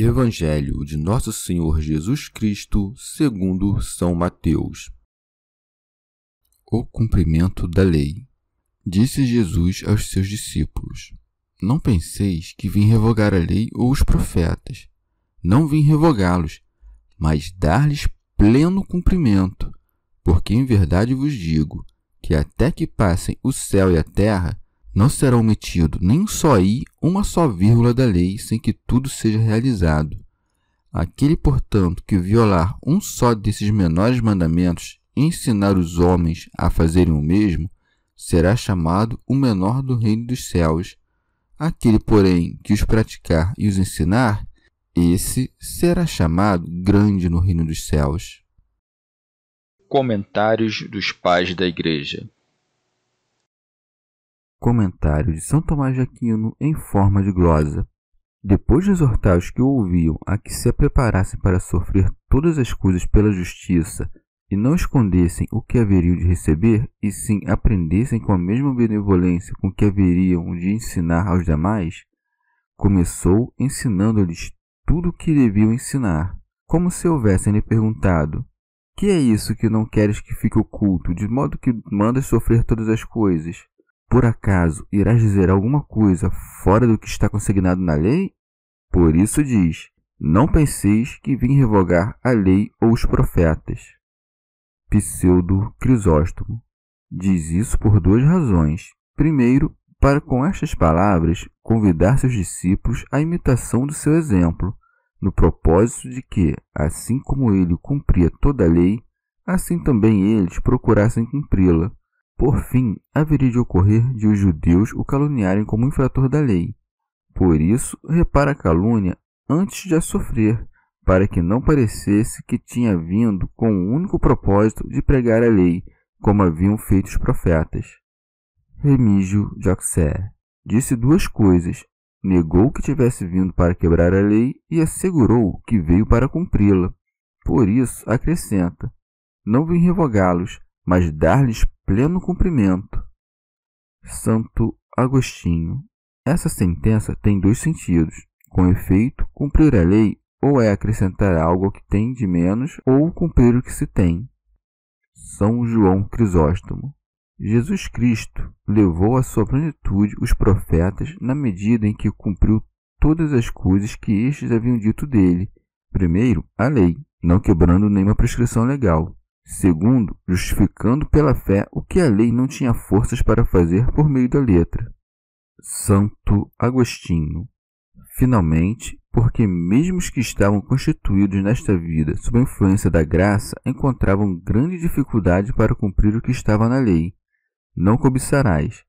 Evangelho de Nosso Senhor Jesus Cristo, segundo São Mateus. O cumprimento da lei. Disse Jesus aos seus discípulos: Não penseis que vim revogar a lei ou os profetas. Não vim revogá-los, mas dar-lhes pleno cumprimento. Porque em verdade vos digo que até que passem o céu e a terra, não será omitido nem só i, uma só vírgula da lei, sem que tudo seja realizado. Aquele, portanto, que violar um só desses menores mandamentos e ensinar os homens a fazerem o mesmo, será chamado o menor do reino dos céus. Aquele, porém, que os praticar e os ensinar, esse será chamado grande no reino dos céus. Comentários dos Pais da Igreja Comentário de São Tomás de Aquino em forma de glosa. Depois de exortar os que o ouviam a que se preparassem para sofrer todas as coisas pela justiça e não escondessem o que haveriam de receber, e sim aprendessem com a mesma benevolência com que haveriam de ensinar aos demais, começou ensinando-lhes tudo o que deviam ensinar, como se houvessem lhe perguntado: Que é isso que não queres que fique oculto, de modo que mandas sofrer todas as coisas? Por acaso irás dizer alguma coisa fora do que está consignado na lei? Por isso diz: Não penseis que vim revogar a lei ou os profetas. Pseudo Crisóstomo diz isso por duas razões. Primeiro, para com estas palavras convidar seus discípulos à imitação do seu exemplo, no propósito de que, assim como ele cumpria toda a lei, assim também eles procurassem cumpri-la por fim, haveria de ocorrer de os judeus o caluniarem como infrator da lei. Por isso, repara a calúnia antes de a sofrer, para que não parecesse que tinha vindo com o único propósito de pregar a lei, como haviam feito os profetas. Remígio de disse duas coisas. Negou que tivesse vindo para quebrar a lei e assegurou que veio para cumpri-la. Por isso, acrescenta: Não vim revogá-los, mas dar-lhes pleno cumprimento. Santo Agostinho. Essa sentença tem dois sentidos. Com efeito, cumprir a lei ou é acrescentar algo que tem de menos, ou cumprir o que se tem. São João Crisóstomo. Jesus Cristo levou à sua plenitude os profetas na medida em que cumpriu todas as coisas que estes haviam dito dele. Primeiro, a lei, não quebrando nenhuma prescrição legal. Segundo, justificando pela fé o que a lei não tinha forças para fazer por meio da letra. Santo Agostinho. Finalmente, porque mesmo os que estavam constituídos nesta vida sob a influência da graça encontravam grande dificuldade para cumprir o que estava na lei. Não cobiçarás,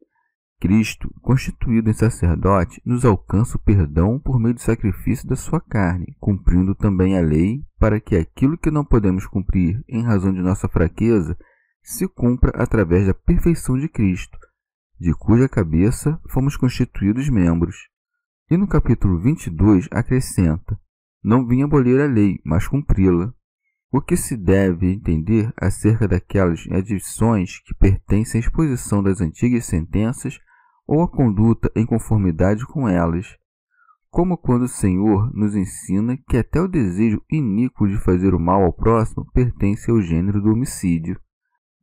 Cristo, constituído em sacerdote, nos alcança o perdão por meio do sacrifício da sua carne, cumprindo também a lei, para que aquilo que não podemos cumprir em razão de nossa fraqueza se cumpra através da perfeição de Cristo, de cuja cabeça fomos constituídos membros. E no capítulo 22 acrescenta: Não vim abolir a lei, mas cumpri-la. O que se deve entender acerca daquelas adições que pertencem à exposição das antigas sentenças ou a conduta em conformidade com elas, como quando o Senhor nos ensina que até o desejo iníquo de fazer o mal ao próximo pertence ao gênero do homicídio.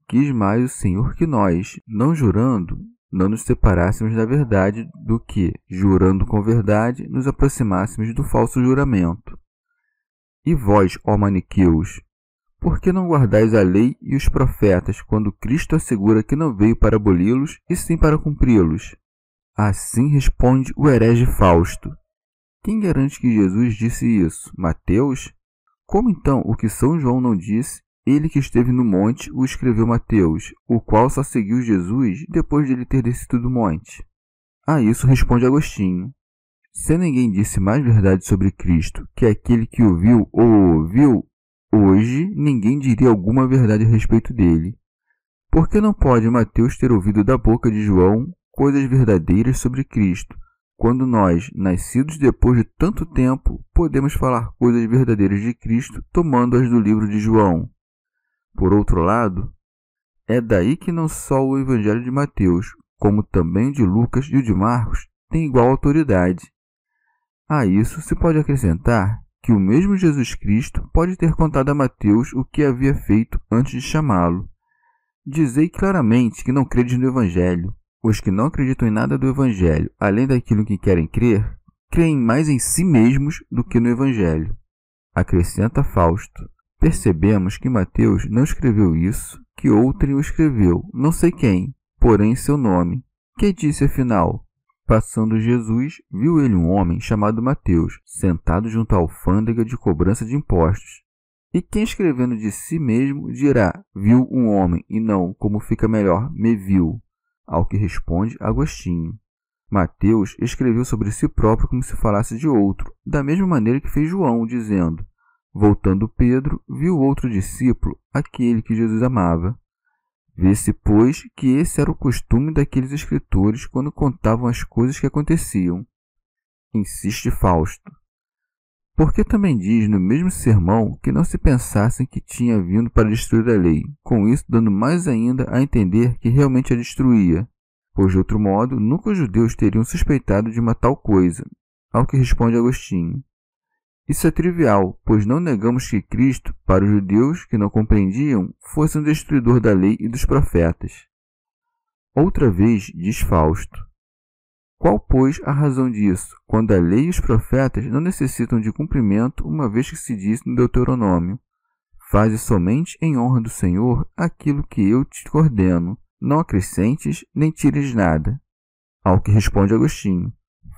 Quis mais o Senhor que nós, não jurando, não nos separássemos da verdade do que, jurando com verdade, nos aproximássemos do falso juramento. E vós, ó maniqueus, por que não guardais a lei e os profetas, quando Cristo assegura que não veio para aboli-los, e sim para cumpri-los? Assim responde o herege Fausto. Quem garante que Jesus disse isso? Mateus? Como então o que São João não disse, ele que esteve no monte o escreveu Mateus, o qual só seguiu Jesus depois de ele ter descido do monte? A isso responde Agostinho. Se ninguém disse mais verdade sobre Cristo que aquele que o viu ou ouviu, Hoje ninguém diria alguma verdade a respeito dele. Por que não pode Mateus ter ouvido da boca de João coisas verdadeiras sobre Cristo, quando nós, nascidos depois de tanto tempo, podemos falar coisas verdadeiras de Cristo tomando-as do livro de João? Por outro lado, é daí que não só o Evangelho de Mateus, como também o de Lucas e o de Marcos, tem igual autoridade. A isso se pode acrescentar que o mesmo Jesus Cristo pode ter contado a Mateus o que havia feito antes de chamá-lo. Dizei claramente que não credes no Evangelho. Os que não acreditam em nada do Evangelho, além daquilo que querem crer, creem mais em si mesmos do que no Evangelho. Acrescenta Fausto. Percebemos que Mateus não escreveu isso, que outrem o escreveu, não sei quem, porém seu nome. Que disse afinal? Passando Jesus, viu ele um homem chamado Mateus, sentado junto à alfândega de cobrança de impostos. E quem escrevendo de si mesmo dirá, viu um homem, e não, como fica melhor, me viu. Ao que responde Agostinho. Mateus escreveu sobre si próprio como se falasse de outro, da mesma maneira que fez João, dizendo: Voltando Pedro, viu outro discípulo, aquele que Jesus amava. Vê-se, pois, que esse era o costume daqueles escritores quando contavam as coisas que aconteciam. Insiste Fausto. Porque também diz no mesmo sermão que não se pensassem que tinha vindo para destruir a lei, com isso dando mais ainda a entender que realmente a destruía, pois de outro modo nunca os judeus teriam suspeitado de uma tal coisa, ao que responde Agostinho. Isso é trivial, pois não negamos que Cristo, para os judeus que não compreendiam, fosse um destruidor da lei e dos profetas. Outra vez diz Fausto: Qual, pois, a razão disso, quando a lei e os profetas não necessitam de cumprimento, uma vez que se diz no Deuteronômio: Faze somente em honra do Senhor aquilo que eu te ordeno, não acrescentes nem tires nada. Ao que responde Agostinho: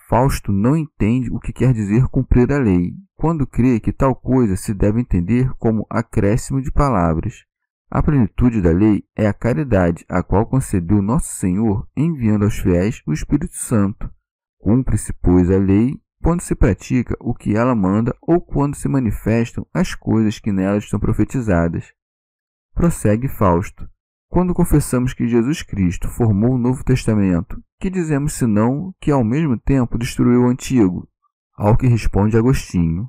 Fausto não entende o que quer dizer cumprir a lei, quando crê que tal coisa se deve entender como acréscimo de palavras. A plenitude da lei é a caridade, a qual concedeu nosso Senhor, enviando aos fiéis o Espírito Santo. Cumpre-se, pois, a lei quando se pratica o que ela manda ou quando se manifestam as coisas que nelas estão profetizadas. Prossegue Fausto. Quando confessamos que Jesus Cristo formou o Novo Testamento, que dizemos senão que ao mesmo tempo destruiu o Antigo? Ao que responde Agostinho: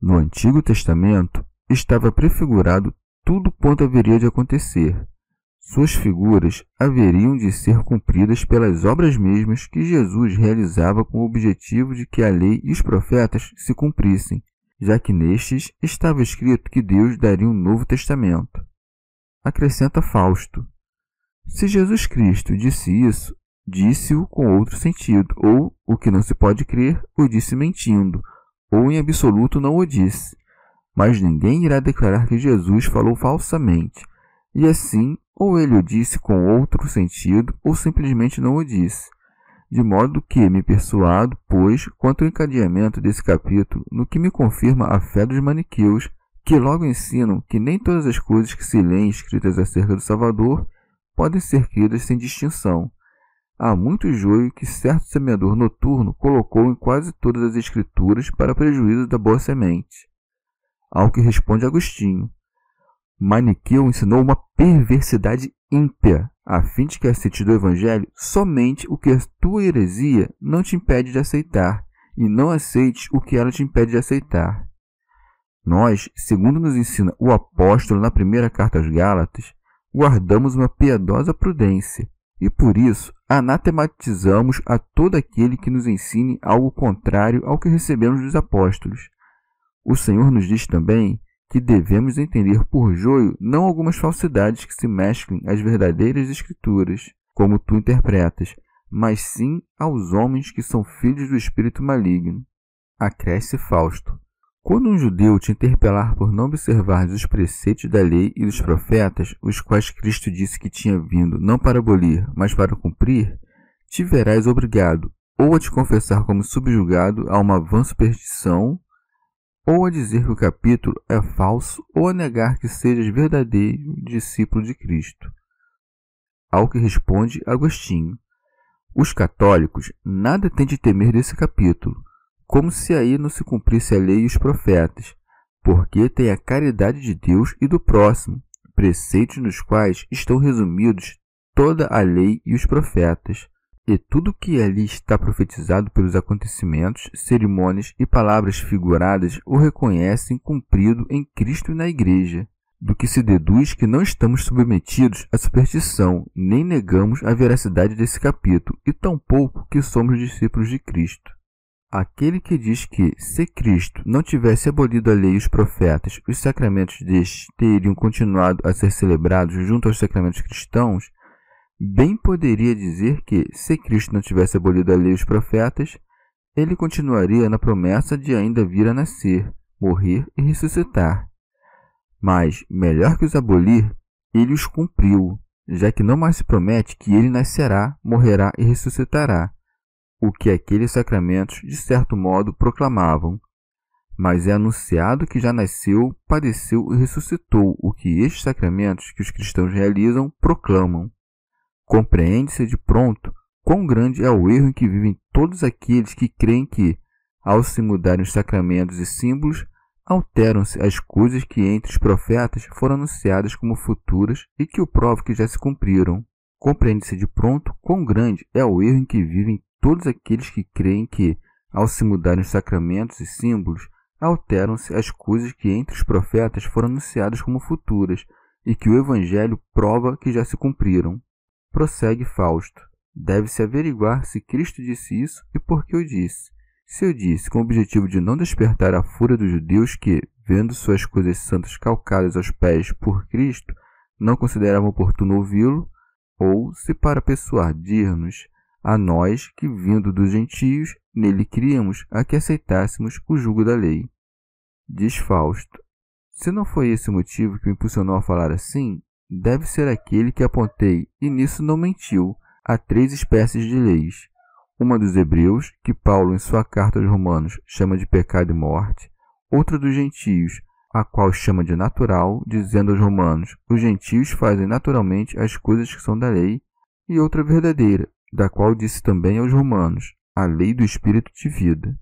No Antigo Testamento estava prefigurado tudo quanto haveria de acontecer. Suas figuras haveriam de ser cumpridas pelas obras mesmas que Jesus realizava com o objetivo de que a lei e os profetas se cumprissem, já que nestes estava escrito que Deus daria um novo testamento acrescenta Fausto. Se Jesus Cristo disse isso, disse-o com outro sentido, ou, o que não se pode crer, o disse mentindo, ou em absoluto não o disse. Mas ninguém irá declarar que Jesus falou falsamente, e assim, ou ele o disse com outro sentido, ou simplesmente não o disse. De modo que me persuado, pois, quanto ao encadeamento desse capítulo, no que me confirma a fé dos maniqueus, que logo ensinam que nem todas as coisas que se leem escritas acerca do Salvador podem ser cridas sem distinção. Há muito joio que certo semeador noturno colocou em quase todas as escrituras para prejuízo da boa semente. Ao que responde Agostinho, Maniqueu ensinou uma perversidade ímpia, a fim de que aceites do Evangelho somente o que a tua heresia não te impede de aceitar, e não aceites o que ela te impede de aceitar. Nós, segundo nos ensina o apóstolo na primeira carta aos Gálatas, guardamos uma piedosa prudência e por isso anatematizamos a todo aquele que nos ensine algo contrário ao que recebemos dos apóstolos. O Senhor nos diz também que devemos entender por joio não algumas falsidades que se mesclem às verdadeiras escrituras, como tu interpretas, mas sim aos homens que são filhos do espírito maligno. Acresce Fausto. Quando um judeu te interpelar por não observar os preceitos da lei e dos profetas, os quais Cristo disse que tinha vindo não para abolir, mas para cumprir, te verás obrigado ou a te confessar como subjugado a uma vã superstição, ou a dizer que o capítulo é falso, ou a negar que sejas verdadeiro discípulo de Cristo. Ao que responde Agostinho: Os católicos nada têm de temer desse capítulo como se aí não se cumprisse a lei e os profetas, porque tem a caridade de Deus e do próximo, preceitos nos quais estão resumidos toda a lei e os profetas, e tudo que ali está profetizado pelos acontecimentos, cerimônias e palavras figuradas o reconhecem cumprido em Cristo e na Igreja, do que se deduz que não estamos submetidos à superstição, nem negamos a veracidade desse capítulo, e tampouco que somos discípulos de Cristo. Aquele que diz que, se Cristo não tivesse abolido a lei e os profetas, os sacramentos destes teriam continuado a ser celebrados junto aos sacramentos cristãos, bem poderia dizer que, se Cristo não tivesse abolido a lei e os profetas, ele continuaria na promessa de ainda vir a nascer, morrer e ressuscitar. Mas, melhor que os abolir, ele os cumpriu, já que não mais se promete que ele nascerá, morrerá e ressuscitará o que aqueles sacramentos, de certo modo, proclamavam. Mas é anunciado que já nasceu, padeceu e ressuscitou, o que estes sacramentos que os cristãos realizam proclamam. Compreende-se de pronto quão grande é o erro em que vivem todos aqueles que creem que, ao se mudarem os sacramentos e símbolos, alteram-se as coisas que entre os profetas foram anunciadas como futuras e que o prova que já se cumpriram. Compreende-se de pronto quão grande é o erro em que vivem todos aqueles que creem que, ao se mudarem os sacramentos e símbolos, alteram-se as coisas que entre os profetas foram anunciadas como futuras e que o Evangelho prova que já se cumpriram. Prossegue Fausto. Deve-se averiguar se Cristo disse isso e por que o disse. Se eu disse com o objetivo de não despertar a fúria dos judeus que, vendo suas coisas santas calcadas aos pés por Cristo, não consideravam oportuno ouvi-lo, ou se para persuadir-nos a nós que, vindo dos gentios, nele criamos a que aceitássemos o jugo da lei. Diz Fausto: Se não foi esse o motivo que me impulsionou a falar assim, deve ser aquele que apontei, e nisso não mentiu, a três espécies de leis. Uma dos hebreus, que Paulo, em sua carta aos Romanos, chama de pecado e morte, outra dos gentios, a qual chama de natural, dizendo aos romanos: os gentios fazem naturalmente as coisas que são da lei, e outra verdadeira, da qual disse também aos romanos, a lei do espírito de vida.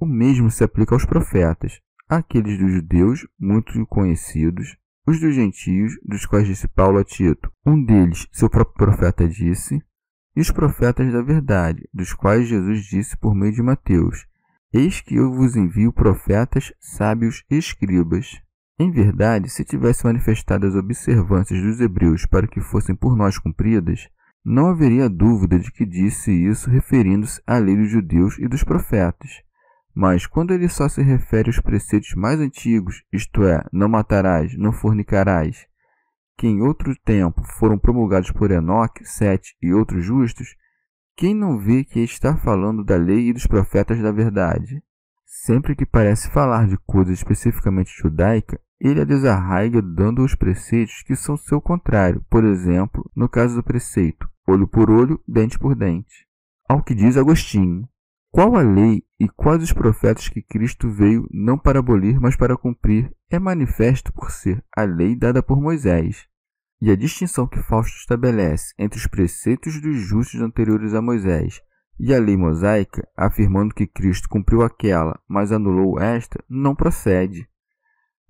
O mesmo se aplica aos profetas, aqueles dos judeus, muito conhecidos, os dos gentios, dos quais disse Paulo a Tito, um deles, seu próprio profeta, disse, e os profetas da verdade, dos quais Jesus disse por meio de Mateus, Eis que eu vos envio profetas, sábios e escribas. Em verdade, se tivesse manifestado as observâncias dos hebreus para que fossem por nós cumpridas, não haveria dúvida de que disse isso referindo-se à lei dos judeus e dos profetas. Mas quando ele só se refere aos preceitos mais antigos, isto é, não matarás, não fornicarás, que em outro tempo foram promulgados por Enoque, Sete e outros justos, quem não vê que está falando da lei e dos profetas da verdade? Sempre que parece falar de coisa especificamente judaica, ele a desarraiga dando os preceitos que são seu contrário, por exemplo, no caso do preceito olho por olho, dente por dente. Ao que diz Agostinho: Qual a lei e quais os profetas que Cristo veio não para abolir, mas para cumprir, é manifesto por ser a lei dada por Moisés. E a distinção que Fausto estabelece entre os preceitos dos justos anteriores a Moisés e a lei mosaica, afirmando que Cristo cumpriu aquela, mas anulou esta, não procede.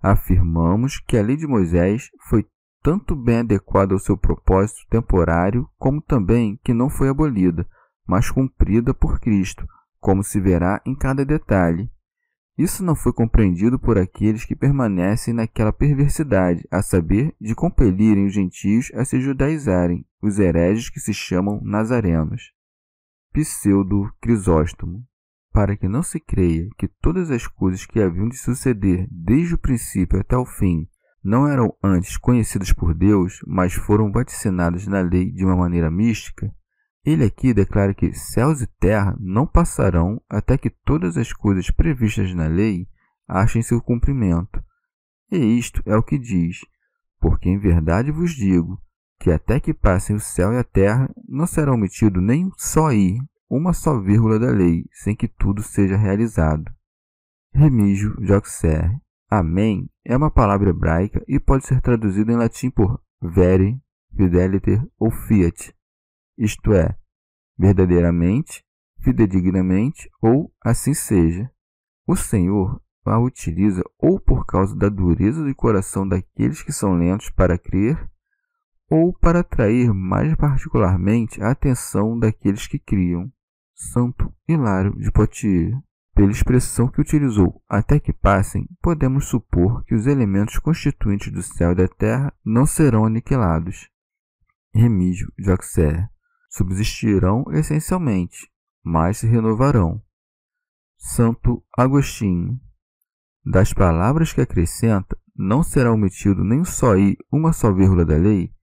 Afirmamos que a lei de Moisés foi tanto bem adequada ao seu propósito temporário, como também que não foi abolida, mas cumprida por Cristo, como se verá em cada detalhe. Isso não foi compreendido por aqueles que permanecem naquela perversidade, a saber, de compelirem os gentios a se judaizarem, os hereges que se chamam nazarenos. Pseudo Crisóstomo. Para que não se creia que todas as coisas que haviam de suceder desde o princípio até o fim não eram antes conhecidos por Deus, mas foram vaticinados na lei de uma maneira mística, ele aqui declara que céus e terra não passarão até que todas as coisas previstas na lei achem seu cumprimento. E isto é o que diz: Porque em verdade vos digo que até que passem o céu e a terra, não será omitido nem só i, uma só vírgula da lei, sem que tudo seja realizado. Remígio Joxer. Amém é uma palavra hebraica e pode ser traduzida em latim por vere, fideliter ou fiat, isto é, verdadeiramente, fidedignamente ou assim seja. O Senhor a utiliza ou por causa da dureza do coração daqueles que são lentos para crer, ou para atrair mais particularmente a atenção daqueles que criam. Santo Hilário de Poitiers. Pela expressão que utilizou, até que passem, podemos supor que os elementos constituintes do céu e da terra não serão aniquilados. Remígio de Auxerre subsistirão essencialmente, mas se renovarão. Santo Agostinho. Das palavras que acrescenta, não será omitido nem só i uma só vírgula da lei,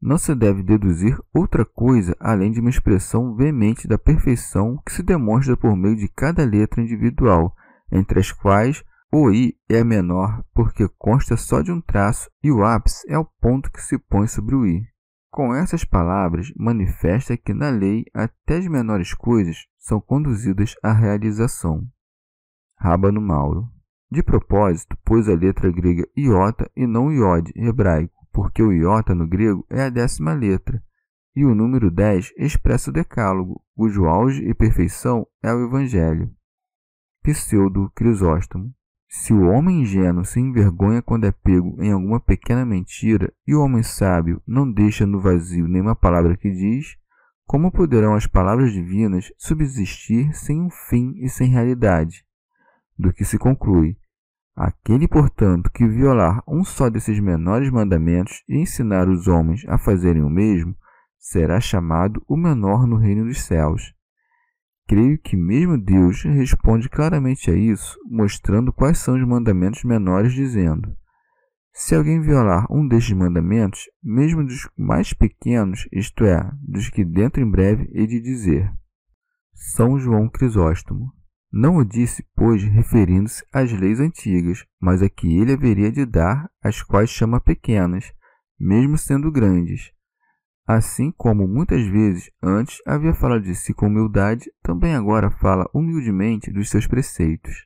não se deve deduzir outra coisa além de uma expressão veemente da perfeição que se demonstra por meio de cada letra individual, entre as quais o i é menor porque consta só de um traço e o ápice é o ponto que se põe sobre o i. Com essas palavras, manifesta que na lei até as menores coisas são conduzidas à realização. Rábano Mauro. De propósito, pôs a letra grega iota e não iode hebraico, porque o iota no grego é a décima letra, e o número 10 expressa o decálogo, cujo auge e perfeição é o Evangelho. Pseudo Crisóstomo. Se o homem ingênuo se envergonha quando é pego em alguma pequena mentira, e o homem sábio não deixa no vazio nenhuma palavra que diz, como poderão as palavras divinas subsistir sem um fim e sem realidade? Do que se conclui: aquele, portanto, que violar um só desses menores mandamentos e ensinar os homens a fazerem o mesmo, será chamado o menor no reino dos céus. Creio que mesmo Deus responde claramente a isso, mostrando quais são os mandamentos menores, dizendo: Se alguém violar um destes mandamentos, mesmo dos mais pequenos, isto é, dos que dentro em breve hei de dizer. São João Crisóstomo. Não o disse, pois, referindo-se às leis antigas, mas a que ele haveria de dar, as quais chama pequenas, mesmo sendo grandes Assim como muitas vezes antes havia falado de si com humildade, também agora fala humildemente dos seus preceitos.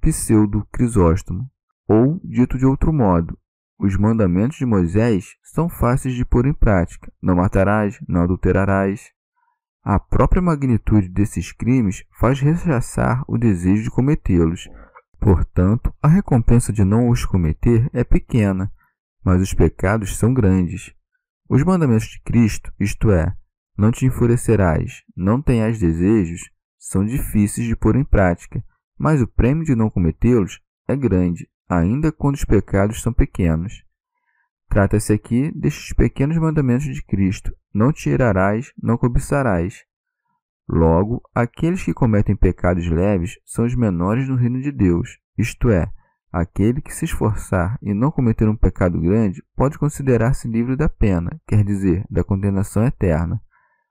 Pseudo Crisóstomo. Ou, dito de outro modo, os mandamentos de Moisés são fáceis de pôr em prática: não matarás, não adulterarás. A própria magnitude desses crimes faz rechaçar o desejo de cometê-los. Portanto, a recompensa de não os cometer é pequena, mas os pecados são grandes. Os mandamentos de Cristo, isto é, não te enfurecerás, não tenhas desejos, são difíceis de pôr em prática, mas o prêmio de não cometê-los é grande, ainda quando os pecados são pequenos. Trata-se aqui destes pequenos mandamentos de Cristo: não te irarás, não cobiçarás. Logo, aqueles que cometem pecados leves são os menores no reino de Deus, isto é, Aquele que se esforçar e não cometer um pecado grande pode considerar-se livre da pena, quer dizer, da condenação eterna,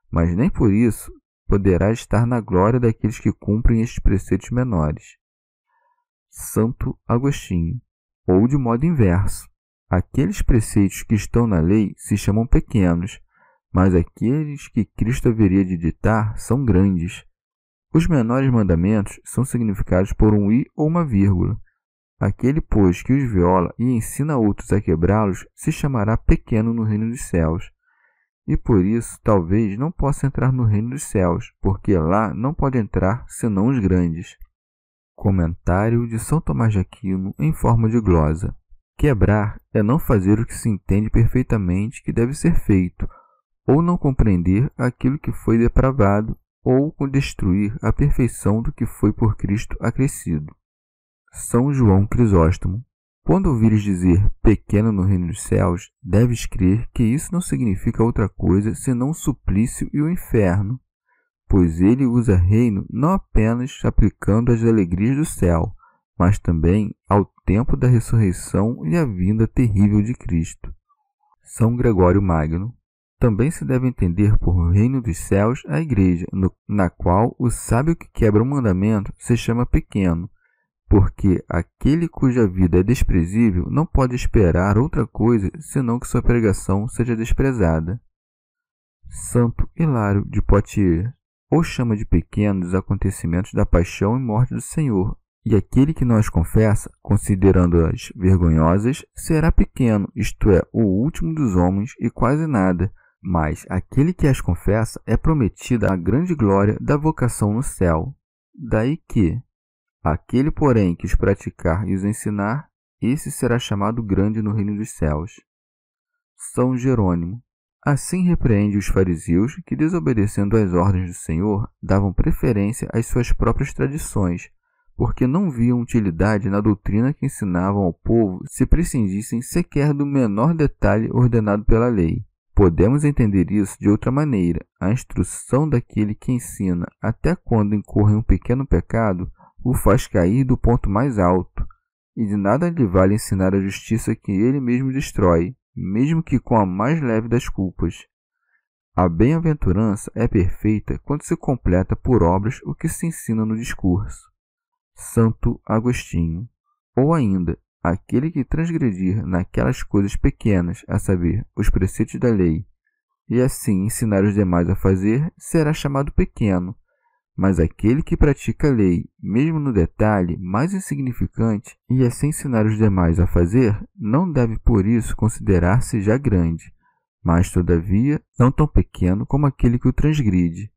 mas nem por isso poderá estar na glória daqueles que cumprem estes preceitos menores. Santo Agostinho. Ou de modo inverso, aqueles preceitos que estão na lei se chamam pequenos, mas aqueles que Cristo haveria de ditar são grandes. Os menores mandamentos são significados por um i ou uma vírgula, Aquele, pois, que os viola e ensina outros a quebrá-los, se chamará pequeno no reino dos céus. E por isso, talvez, não possa entrar no reino dos céus, porque lá não pode entrar senão os grandes. Comentário de São Tomás de Aquino em forma de glosa. Quebrar é não fazer o que se entende perfeitamente que deve ser feito, ou não compreender aquilo que foi depravado, ou destruir a perfeição do que foi por Cristo acrescido. São João Crisóstomo. Quando ouvires dizer pequeno no reino dos céus, deves crer que isso não significa outra coisa senão o suplício e o inferno, pois ele usa reino não apenas aplicando as alegrias do céu, mas também ao tempo da ressurreição e a vinda terrível de Cristo. São Gregório Magno. Também se deve entender por reino dos céus a igreja, no, na qual o sábio que quebra um mandamento se chama pequeno, porque aquele cuja vida é desprezível não pode esperar outra coisa senão que sua pregação seja desprezada. Santo Hilário de Poitiers ou chama de pequenos os acontecimentos da paixão e morte do Senhor, e aquele que não as confessa, considerando-as vergonhosas, será pequeno, isto é, o último dos homens e quase nada. Mas aquele que as confessa é prometida a grande glória da vocação no céu. Daí que, aquele, porém, que os praticar e os ensinar, esse será chamado grande no reino dos céus. São Jerônimo. Assim repreende os fariseus que, desobedecendo às ordens do Senhor, davam preferência às suas próprias tradições, porque não viam utilidade na doutrina que ensinavam ao povo se prescindissem sequer do menor detalhe ordenado pela lei. Podemos entender isso de outra maneira. A instrução daquele que ensina até quando incorre um pequeno pecado o faz cair do ponto mais alto, e de nada lhe vale ensinar a justiça que ele mesmo destrói, mesmo que com a mais leve das culpas. A bem-aventurança é perfeita quando se completa por obras o que se ensina no discurso. Santo Agostinho. Ou ainda, aquele que transgredir naquelas coisas pequenas, a saber, os preceitos da lei, e assim ensinar os demais a fazer, será chamado pequeno. Mas aquele que pratica a lei, mesmo no detalhe mais insignificante, e assim ensinar os demais a fazer, não deve por isso considerar-se já grande, mas todavia não tão pequeno como aquele que o transgride.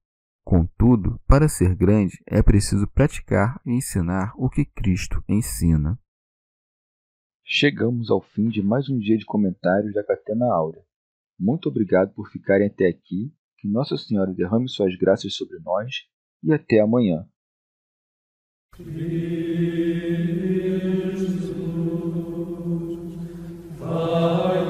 Contudo, para ser grande é preciso praticar e ensinar o que Cristo ensina. Chegamos ao fim de mais um dia de comentários da Catena Áurea. Muito obrigado por ficarem até aqui. Que Nossa Senhora derrame suas graças sobre nós e até amanhã. Vai